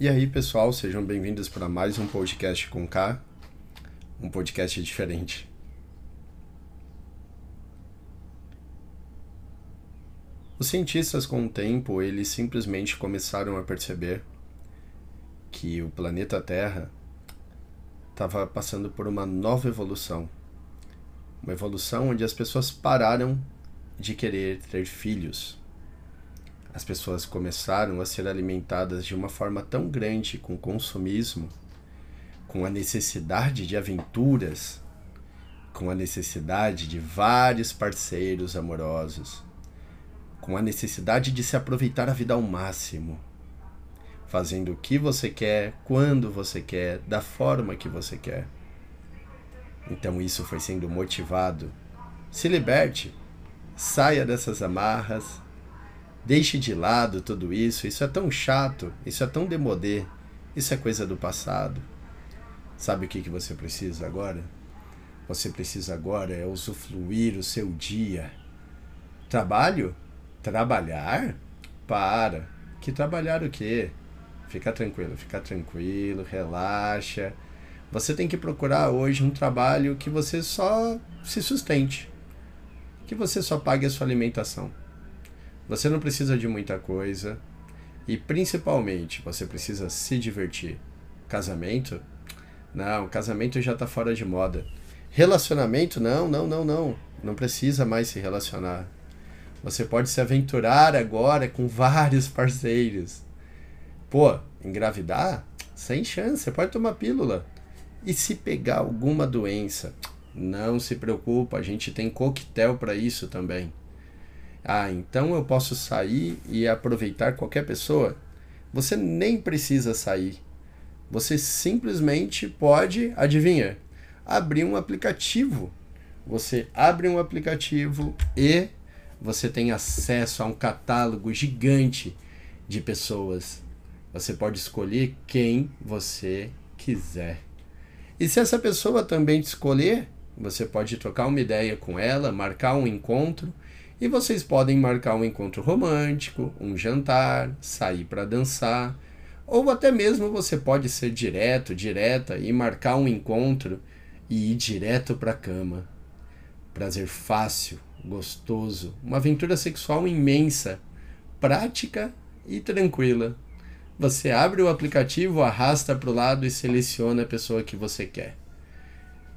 E aí, pessoal, sejam bem-vindos para mais um podcast com K, um podcast diferente. Os cientistas, com o tempo, eles simplesmente começaram a perceber que o planeta Terra estava passando por uma nova evolução. Uma evolução onde as pessoas pararam de querer ter filhos as pessoas começaram a ser alimentadas de uma forma tão grande com consumismo, com a necessidade de aventuras, com a necessidade de vários parceiros amorosos, com a necessidade de se aproveitar a vida ao máximo, fazendo o que você quer, quando você quer, da forma que você quer. Então isso foi sendo motivado. Se liberte, saia dessas amarras, Deixe de lado tudo isso, isso é tão chato, isso é tão demodê, isso é coisa do passado. Sabe o que, que você precisa agora? Você precisa agora é usufruir o seu dia. Trabalho? Trabalhar? Para. Que trabalhar o quê? Fica tranquilo, fica tranquilo, relaxa. Você tem que procurar hoje um trabalho que você só se sustente, que você só pague a sua alimentação. Você não precisa de muita coisa. E principalmente, você precisa se divertir. Casamento? Não, casamento já está fora de moda. Relacionamento? Não, não, não, não. Não precisa mais se relacionar. Você pode se aventurar agora com vários parceiros. Pô, engravidar? Sem chance, você pode tomar pílula. E se pegar alguma doença? Não se preocupa, a gente tem coquetel para isso também. Ah, então eu posso sair e aproveitar qualquer pessoa? Você nem precisa sair. Você simplesmente pode, adivinha, abrir um aplicativo. Você abre um aplicativo e você tem acesso a um catálogo gigante de pessoas. Você pode escolher quem você quiser. E se essa pessoa também te escolher, você pode trocar uma ideia com ela, marcar um encontro e vocês podem marcar um encontro romântico, um jantar, sair para dançar, ou até mesmo você pode ser direto, direta e marcar um encontro e ir direto para a cama. Prazer fácil, gostoso, uma aventura sexual imensa, prática e tranquila. Você abre o aplicativo, arrasta para o lado e seleciona a pessoa que você quer.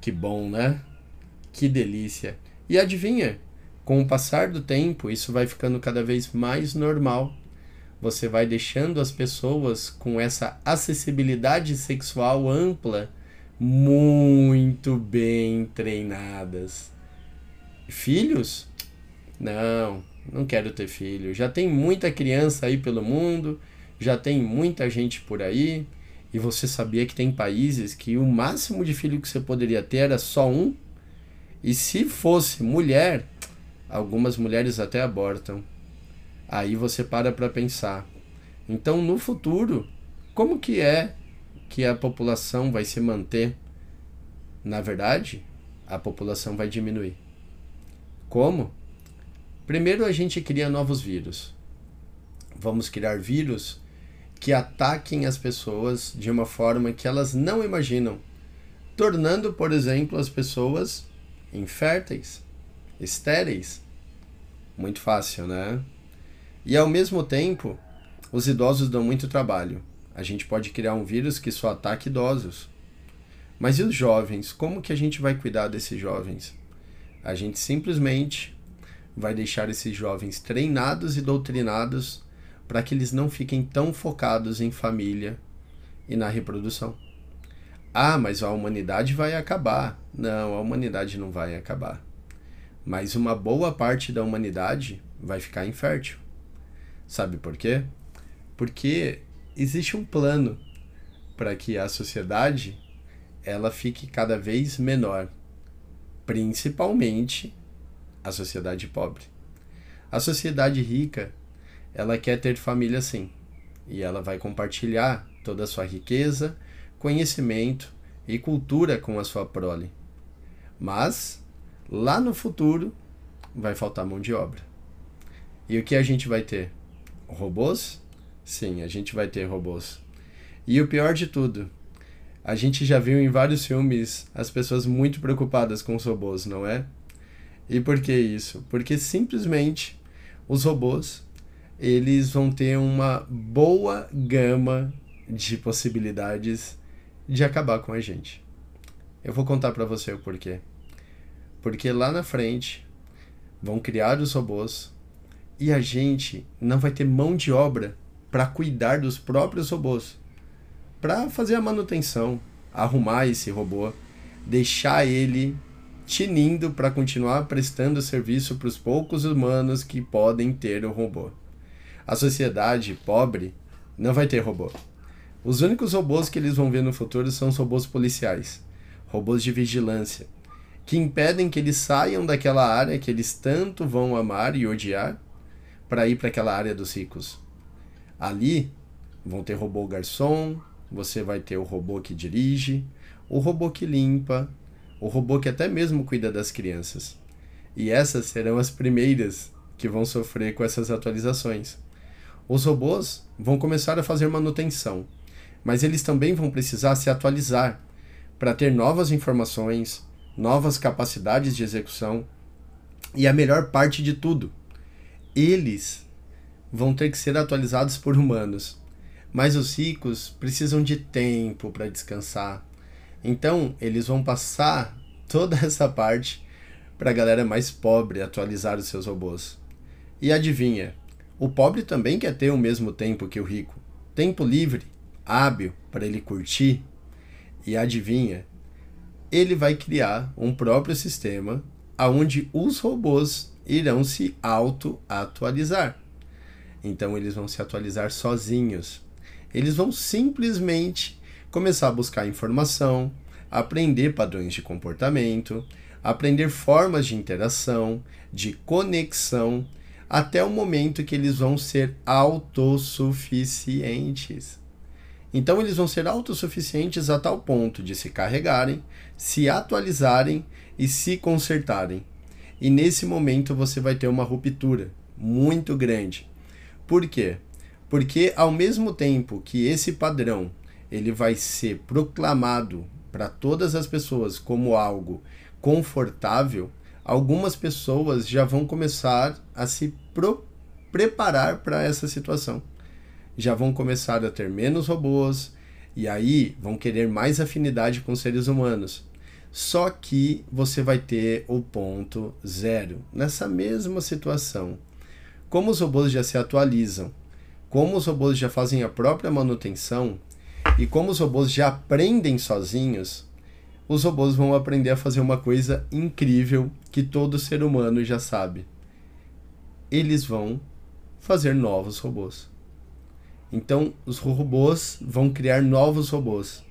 Que bom, né? Que delícia! E adivinha? Com o passar do tempo, isso vai ficando cada vez mais normal. Você vai deixando as pessoas com essa acessibilidade sexual ampla muito bem treinadas. Filhos? Não, não quero ter filho. Já tem muita criança aí pelo mundo, já tem muita gente por aí. E você sabia que tem países que o máximo de filho que você poderia ter era só um? E se fosse mulher, Algumas mulheres até abortam. Aí você para para pensar. Então, no futuro, como que é que a população vai se manter? Na verdade, a população vai diminuir. Como? Primeiro a gente cria novos vírus. Vamos criar vírus que ataquem as pessoas de uma forma que elas não imaginam, tornando, por exemplo, as pessoas inférteis estéreis. Muito fácil, né? E ao mesmo tempo, os idosos dão muito trabalho. A gente pode criar um vírus que só ataque idosos. Mas e os jovens? Como que a gente vai cuidar desses jovens? A gente simplesmente vai deixar esses jovens treinados e doutrinados para que eles não fiquem tão focados em família e na reprodução. Ah, mas a humanidade vai acabar. Não, a humanidade não vai acabar mas uma boa parte da humanidade vai ficar infértil. Sabe por quê? Porque existe um plano para que a sociedade ela fique cada vez menor, principalmente a sociedade pobre. A sociedade rica, ela quer ter família sim, e ela vai compartilhar toda a sua riqueza, conhecimento e cultura com a sua prole. Mas lá no futuro vai faltar mão de obra. E o que a gente vai ter? Robôs? Sim, a gente vai ter robôs. E o pior de tudo, a gente já viu em vários filmes as pessoas muito preocupadas com os robôs, não é? E por que isso? Porque simplesmente os robôs eles vão ter uma boa gama de possibilidades de acabar com a gente. Eu vou contar para você o porquê. Porque lá na frente vão criar os robôs e a gente não vai ter mão de obra para cuidar dos próprios robôs, para fazer a manutenção, arrumar esse robô, deixar ele tinindo para continuar prestando serviço para os poucos humanos que podem ter o robô. A sociedade pobre não vai ter robô. Os únicos robôs que eles vão ver no futuro são os robôs policiais, robôs de vigilância, que impedem que eles saiam daquela área que eles tanto vão amar e odiar para ir para aquela área dos ricos. Ali vão ter robô garçom, você vai ter o robô que dirige, o robô que limpa, o robô que até mesmo cuida das crianças. E essas serão as primeiras que vão sofrer com essas atualizações. Os robôs vão começar a fazer manutenção, mas eles também vão precisar se atualizar para ter novas informações, novas capacidades de execução e a melhor parte de tudo, eles vão ter que ser atualizados por humanos. Mas os ricos precisam de tempo para descansar. Então, eles vão passar toda essa parte para a galera mais pobre atualizar os seus robôs. E adivinha, o pobre também quer ter o mesmo tempo que o rico. Tempo livre, hábil para ele curtir. E adivinha, ele vai criar um próprio sistema aonde os robôs irão se auto-atualizar. Então eles vão se atualizar sozinhos. Eles vão simplesmente começar a buscar informação, aprender padrões de comportamento, aprender formas de interação, de conexão até o momento que eles vão ser autossuficientes. Então eles vão ser autossuficientes a tal ponto de se carregarem, se atualizarem e se consertarem. E nesse momento você vai ter uma ruptura muito grande. Por quê? Porque ao mesmo tempo que esse padrão ele vai ser proclamado para todas as pessoas como algo confortável, algumas pessoas já vão começar a se preparar para essa situação. Já vão começar a ter menos robôs e aí vão querer mais afinidade com seres humanos. Só que você vai ter o ponto zero nessa mesma situação. Como os robôs já se atualizam, como os robôs já fazem a própria manutenção e como os robôs já aprendem sozinhos, os robôs vão aprender a fazer uma coisa incrível que todo ser humano já sabe. Eles vão fazer novos robôs. Então, os robôs vão criar novos robôs.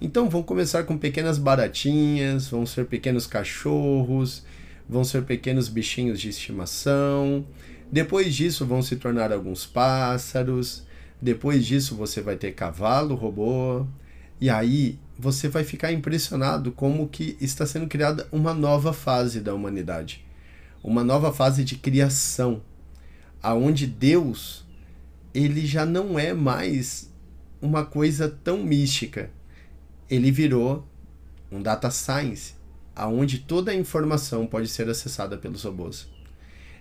Então, vão começar com pequenas baratinhas, vão ser pequenos cachorros, vão ser pequenos bichinhos de estimação. Depois disso, vão se tornar alguns pássaros. Depois disso, você vai ter cavalo robô. E aí, você vai ficar impressionado como que está sendo criada uma nova fase da humanidade, uma nova fase de criação, aonde Deus ele já não é mais uma coisa tão mística. Ele virou um data science, aonde toda a informação pode ser acessada pelos robôs.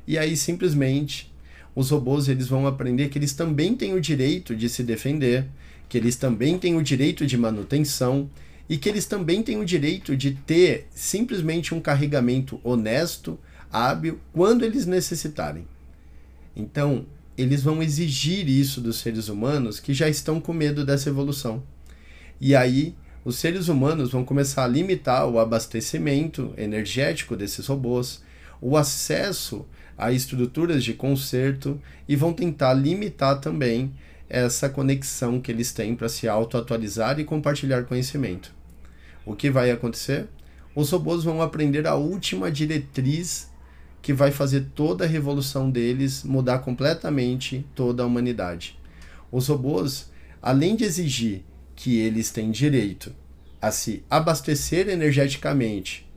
E aí simplesmente os robôs eles vão aprender que eles também têm o direito de se defender, que eles também têm o direito de manutenção e que eles também têm o direito de ter simplesmente um carregamento honesto, hábil, quando eles necessitarem. Então, eles vão exigir isso dos seres humanos que já estão com medo dessa evolução. E aí, os seres humanos vão começar a limitar o abastecimento energético desses robôs, o acesso a estruturas de conserto e vão tentar limitar também essa conexão que eles têm para se auto-atualizar e compartilhar conhecimento. O que vai acontecer? Os robôs vão aprender a última diretriz que vai fazer toda a revolução deles mudar completamente toda a humanidade. Os robôs, além de exigir que eles têm direito a se abastecer energeticamente,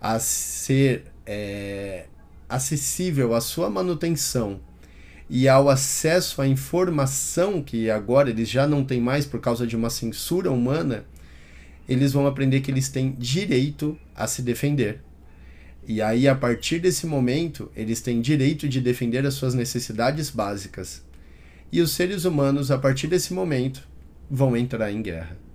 a ser é, acessível à sua manutenção e ao acesso à informação que agora eles já não têm mais por causa de uma censura humana, eles vão aprender que eles têm direito a se defender. E aí, a partir desse momento, eles têm direito de defender as suas necessidades básicas. E os seres humanos, a partir desse momento, vão entrar em guerra.